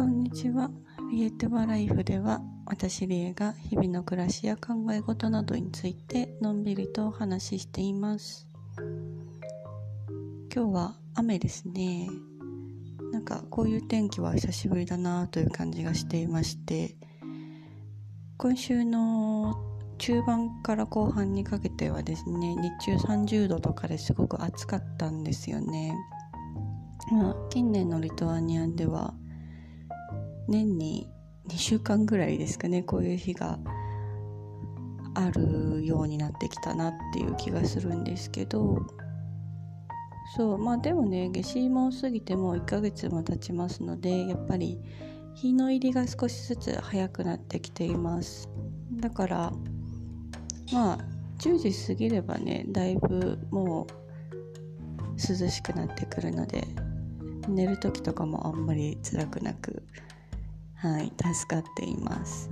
こんにちは。リエテバライフでは、私リエが日々の暮らしや考え事などについてのんびりとお話ししています。今日は雨ですね。なんかこういう天気は久しぶりだなという感じがしていまして、今週の中盤から後半にかけてはですね、日中30度とかですごく暑かったんですよね。まあ、近年のリトアニアでは年に2週間ぐらいですかねこういう日があるようになってきたなっていう気がするんですけど。そうまあでもね夏至も過ぎてもう1ヶ月も経ちますのでやっぱり日の入りが少しずつ早くなってきています。だからまあ10時過ぎればねだいぶもう涼しくなってくるので寝る時とかもあんまり辛くなくはい助かっています。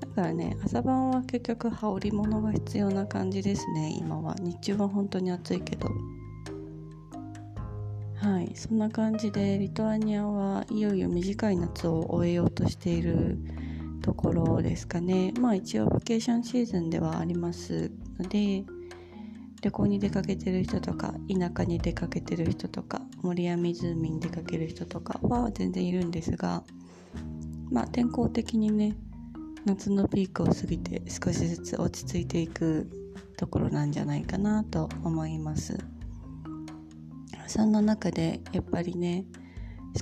だからね朝晩は結局羽織り物が必要な感じですね。今は。日中は本当に暑いけど。はいそんな感じでリトアニアはいよいよ短い夏を終えようとしているところですかね。まあ一応バケーションシーズンではあります。ので旅行に出かけてる人とか田舎に出かけてる人とか森や湖に出かける人とかは全然いるんですがまあ天候的にね夏のピークを過ぎて少しずつ落ち着いていくところなんじゃないかなと思います。そんな中でやっぱりね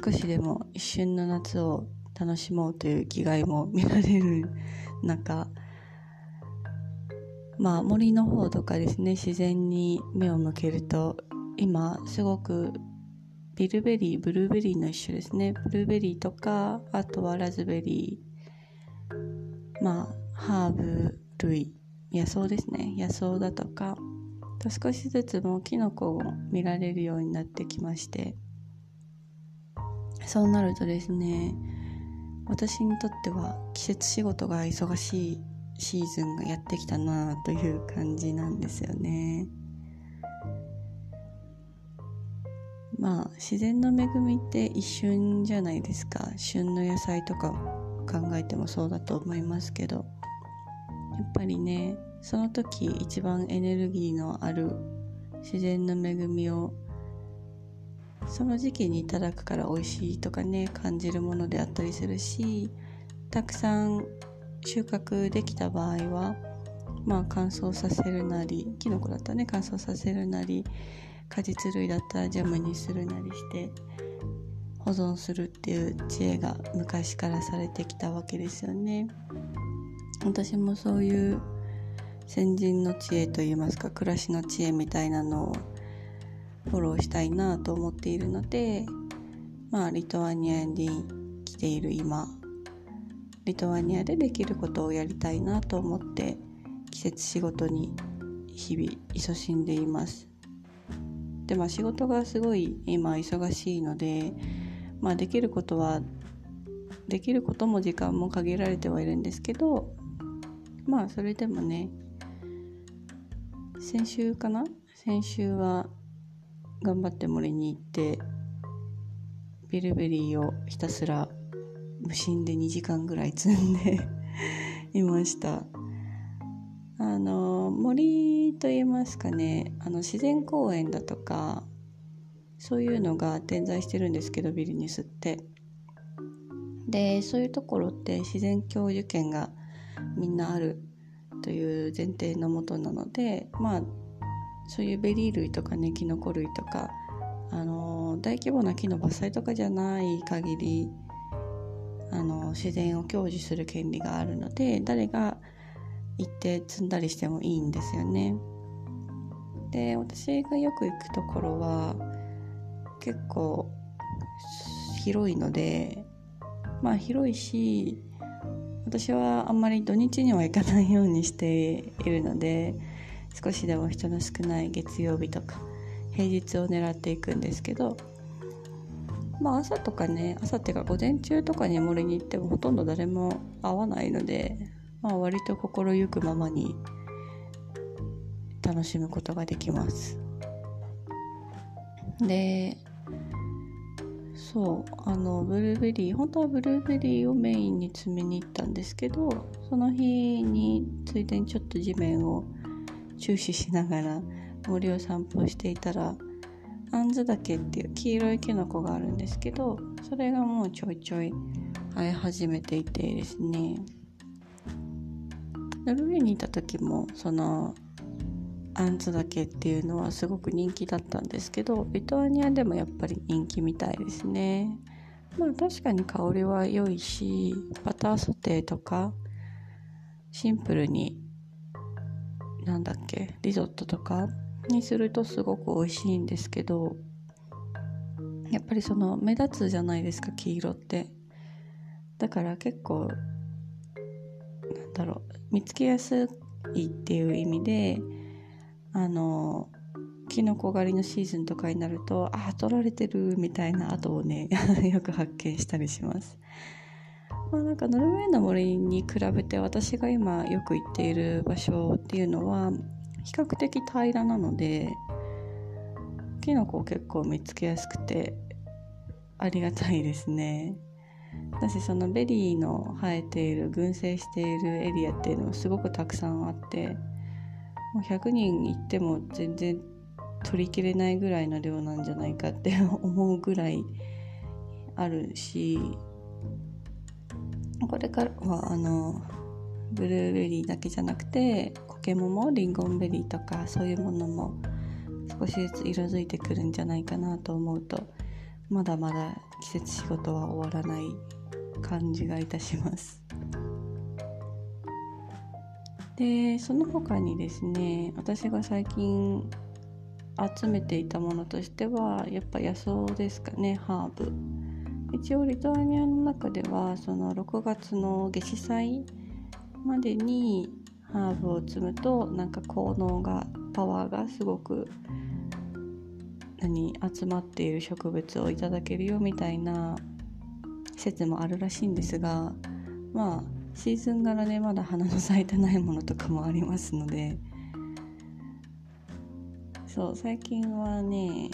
少しでも一瞬の夏を楽しもうという気概も見られる中まあ森の方とかですね自然に目を向けると今すごくビルベリーブルーベリーの一種ですね。ブルーベリーとかあとはラズベリーまあハーブ類野草ですね。野草だとか。と少しずつもうキノコを見られるようになってきまして。そうなるとですね私にとっては季節仕事が忙しいシーズンがやってきたなという感じなんですよね。まあ自然の恵みって一瞬じゃないですか。旬の野菜とか考えてもそうだと思いますけど。やっぱりねその時一番エネルギーのある自然の恵みをその時期にいただくから美味しいとかね感じるものであったりするしたくさん収穫できた場合はまあ乾燥させるなりキノコだったらね乾燥させるなり果実類だったらジャムにするなりして保存するっていう知恵が昔からされてきたわけですよね。私もそういう先人の知恵といいますか暮らしの知恵みたいなのをフォローしたいなと思っているのでまあリトアニアに来ている今リトアニアでできることをやりたいなと思って季節仕事に日々勤しんでいます。でまあ仕事がすごい今忙しいのでまあできることはできることも時間も限られてはいるんですけどまあそれでもね先週かな？先週は頑張って森に行ってビルベリーをひたすら無心で2時間ぐらい積んで いました。あの森といいますかねあの自然公園だとかそういうのが点在してるんですけどビリニュスって。でそういうところって自然享受権がみんなあるという前提のもとなのでまあそういうベリー類とかねキノコ類とかあの大規模な木の伐採とかじゃない限りあの自然を享受する権利があるので誰が行って摘んだりしてもいいんですよね。で私がよく行くところは結構広いのでまあ広いし私はあんまり土日には行かないようにしているので少しでも人の少ない月曜日とか平日を狙っていくんですけどまあ朝とかね朝っていうか午前中とかに森に行ってもほとんど誰も会わないのでまあ割と心ゆくままに楽しむことができます。でそうあのブルーベリー本当はブルーベリーをメインに詰めに行ったんですけどその日についでにちょっと地面を注視しながら森を散歩していたらアンズ岳っていう黄色いキノコがあるんですけどそれがもうちょいちょい生え始めていてですね。ノルウェーにいた時もそのアンズ岳っていうのはすごく人気だったんですけどリトアニアでもやっぱり人気みたいですね。まあ確かに香りは良いしバターソテーとかシンプルになんだっけリゾットとかにするとすごく美味しいんですけどやっぱりその目立つじゃないですか黄色って。だから結構だろう。見つけやすいっていう意味であのキノコ狩りのシーズンとかになるとあ取られてるみたいな跡をね よく発見したりします。まあなんかノルウェーの森に比べて私が今よく行っている場所っていうのは比較的平らなのでキノコを結構見つけやすくてありがたいですね。私そのベリーの生えている群生しているエリアっていうのもすごくたくさんあってもう100人行っても全然取りきれないぐらいの量なんじゃないかって 思うぐらいあるしこれからはあのブルーベリーだけじゃなくてコケモモリンゴンベリーとかそういうものも少しずつ色づいてくるんじゃないかなと思うとまだまだ季節仕事は終わらない感じがいたします。でその他にですね私が最近集めていたものとしてはやっぱ野草ですかねハーブ。一応リトアニアの中ではその6月の夏至祭までにハーブを摘むとなんか効能がパワーがすごく何集まっている植物をいただけるよみたいな説もあるらしいんですがまあシーズン柄ねまだ花の咲いてないものとかもありますので。そう最近はね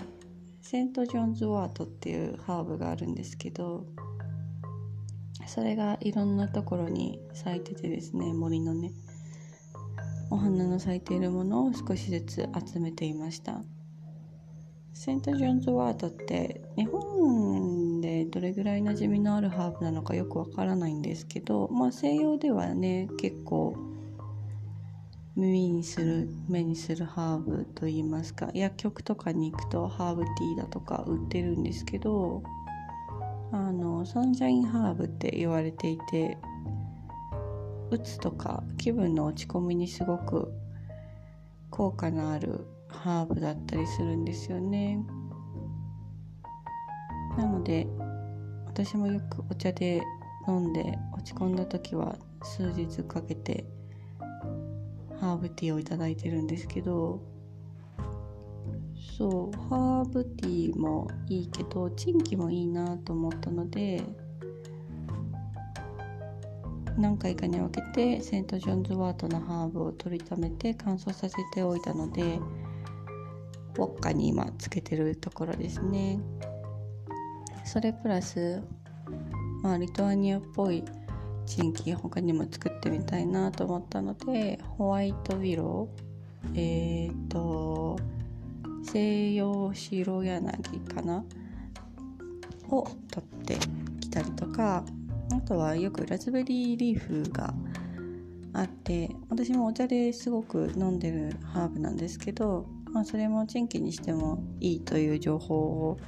セント・ジョンズ・ワートっていうハーブがあるんですけどそれがいろんなところに咲いててですね森のねお花の咲いているものを少しずつ集めていました。セント・ジョンズ・ワートって日本でどれぐらい馴染みのあるハーブなのかよくわからないんですけど、まあ、西洋ではね結構耳にする目にするハーブといいますか薬局とかに行くとハーブティーだとか売ってるんですけどあのサンシャインハーブって言われていてうつとか気分の落ち込みにすごく効果のあるハーブだったりするんですよね。なので私もよくお茶で飲んで落ち込んだ時は数日かけてハーブティーをいただいてるんですけどそうハーブティーもいいけどチンキもいいなと思ったので何回かに分けてセント・ジョンズ・ワートのハーブを取りためて乾燥させておいたのでウォッカに今つけてるところですね。それプラスまあリトアニアっぽいチンキ他にも作ってみたいなと思ったのでホワイトウィローえっ、ー、と西洋白柳かな？を取ってきたりとかあとはよくラズベリーリーフがあって私もお茶ですごく飲んでるハーブなんですけど、まあ、それもチンキにしてもいいという情報を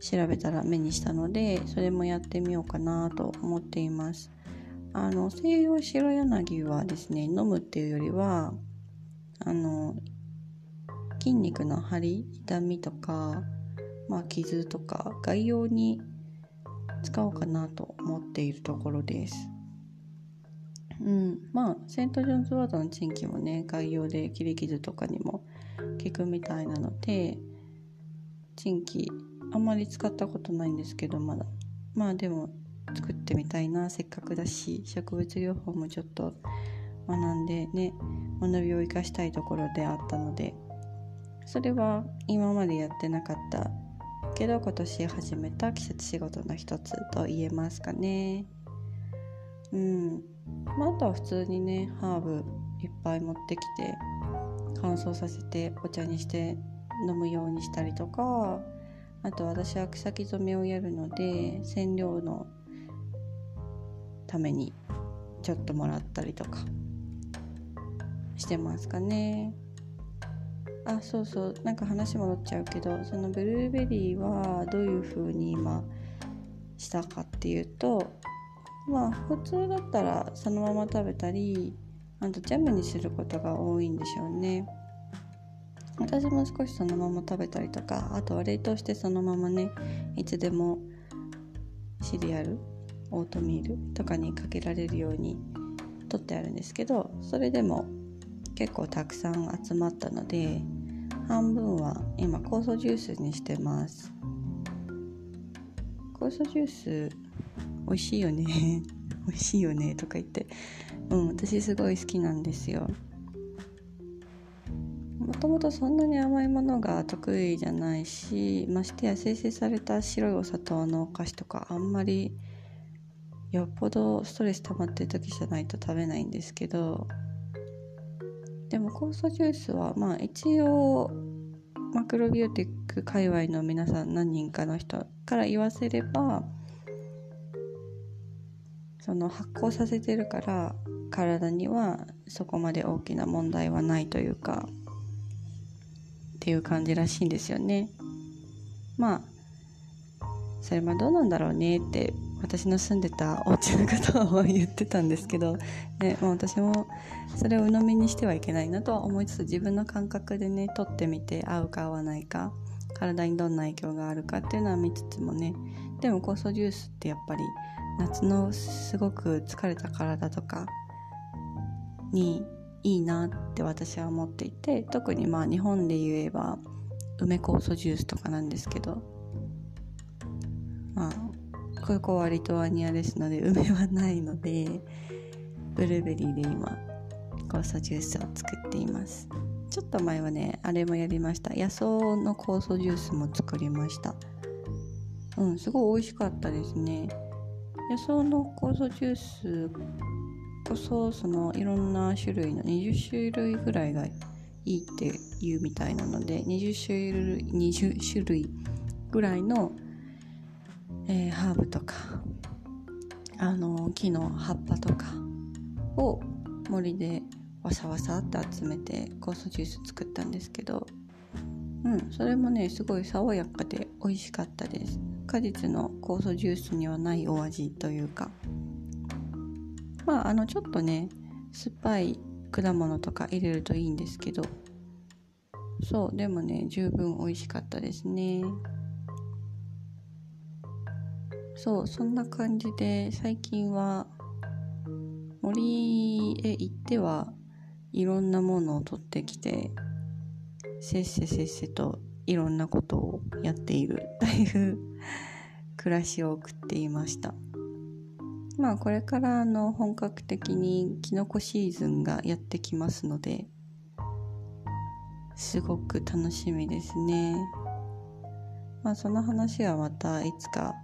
調べたら目にしたのでそれもやってみようかなと思っていますあの西洋白柳はですね飲むっていうよりはあの筋肉の張り痛みとか、まあ、傷とか概要に使おうかなと思っているところです。うん、まあセント・ジョンズ・ワードのチンキもね概要で切り傷とかにも効くみたいなのでチンキあんまり使ったことないんですけどまだ。まあでも作ってみたいな。せっかくだし植物療法もちょっと学んでね学びを生かしたいところであったので。それは今までやってなかった。けど今年始めた。季節仕事の一つと言えますかね。うん。まあ、あとは普通にねハーブいっぱい持ってきて乾燥させてお茶にして飲むようにしたりとかあと私は草木染めをやるので染料のためにちょっともらったりとかしてますかね。あそうそう。なんか話戻っちゃうけどそのブルーベリーはどういう風に今したかっていうとまあ普通だったらそのまま食べたりあとジャムにすることが多いんでしょうね。私も少しそのまま食べたりとかあとは冷凍してそのままねいつでもシリアルオートミールとかにかけられるように取ってあるんですけどそれでも結構たくさん集まったので半分は今酵素ジュースにしてます。酵素ジュース美味しいよね。美味しいよねとか言ってうん私すごい好きなんですよ。もともとそんなに甘いものが得意じゃないしましてや生成された白いお砂糖のお菓子とかあんまりよっぽどストレス溜まってる時じゃないと食べないんですけどでも酵素ジュースはまあ一応マクロビオティック界隈の皆さん何人かの人から言わせればその発酵させてるから体にはそこまで大きな問題はないというかっていう感じらしいんですよね。まあそれまどうなんだろうねって私の住んでたお家の方は言ってたんですけど、ねまあ、私もそれを鵜呑みにしてはいけないなとは思いつつ自分の感覚でね取ってみて合うか合わないか体にどんな影響があるかっていうのは見つつもねでも酵素ジュースってやっぱり夏のすごく疲れた体とかにいいなって私は思っていて特にまあ日本で言えば梅酵素ジュースとかなんですけどまあここはリトアニアですので梅はないのでブルーベリーで今酵素ジュースを作っています。ちょっと前はねあれもやりました。野草の酵素ジュースも作りました。うんすごい美味しかったですね。野草の酵素ジュースこそそのいろんな種類の20種類ぐらいがいいっていうみたいなので20種類 ,20 種類ぐらいのえー、ハーブとかあの木の葉っぱとかを森でわさわさって集めて酵素ジュース作ったんですけどうんそれもねすごい爽やかで美味しかったです。果実の酵素ジュースにはないお味というか。まああのちょっとね酸っぱい果物とか入れるといいんですけど。そうでもね十分美味しかったですね。そうそんな感じで最近は森へ行ってはいろんなものを取ってきてせっせせっせといろんなことをやっているという暮らしを送っていました。まあこれからあの本格的にキノコシーズンがやってきますのですごく楽しみですね。まあその話はまたいつか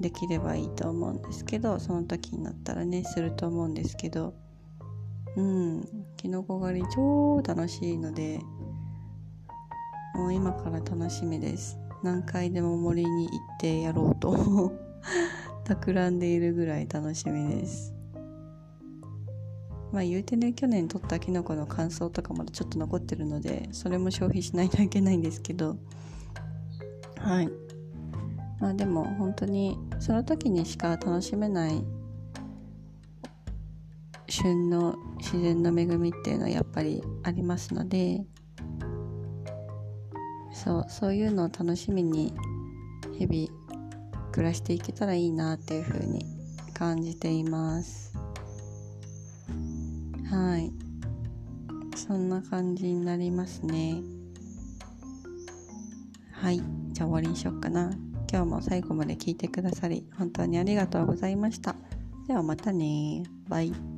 できればいいと思うんですけどその時になったらねすると思うんですけどうんきのこ狩り超楽しいのでもう今から楽しみです。何回でも森に行ってやろうと企んでいるぐらい楽しみです。まあ言うてね去年取ったきのこの感想とかまだちょっと残ってるのでそれも消費しないといけないんですけど。はい。まあでも本当にその時にしか楽しめない旬の自然の恵みっていうのはやっぱりありますのでそうそういうのを楽しみに日々暮らしていけたらいいなっていう風に感じています。はい。そんな感じになりますね。はい。じゃあ終わりにしよっかな。今日も最後まで聞いてくださり本当にありがとうございました。ではまたね。バイ。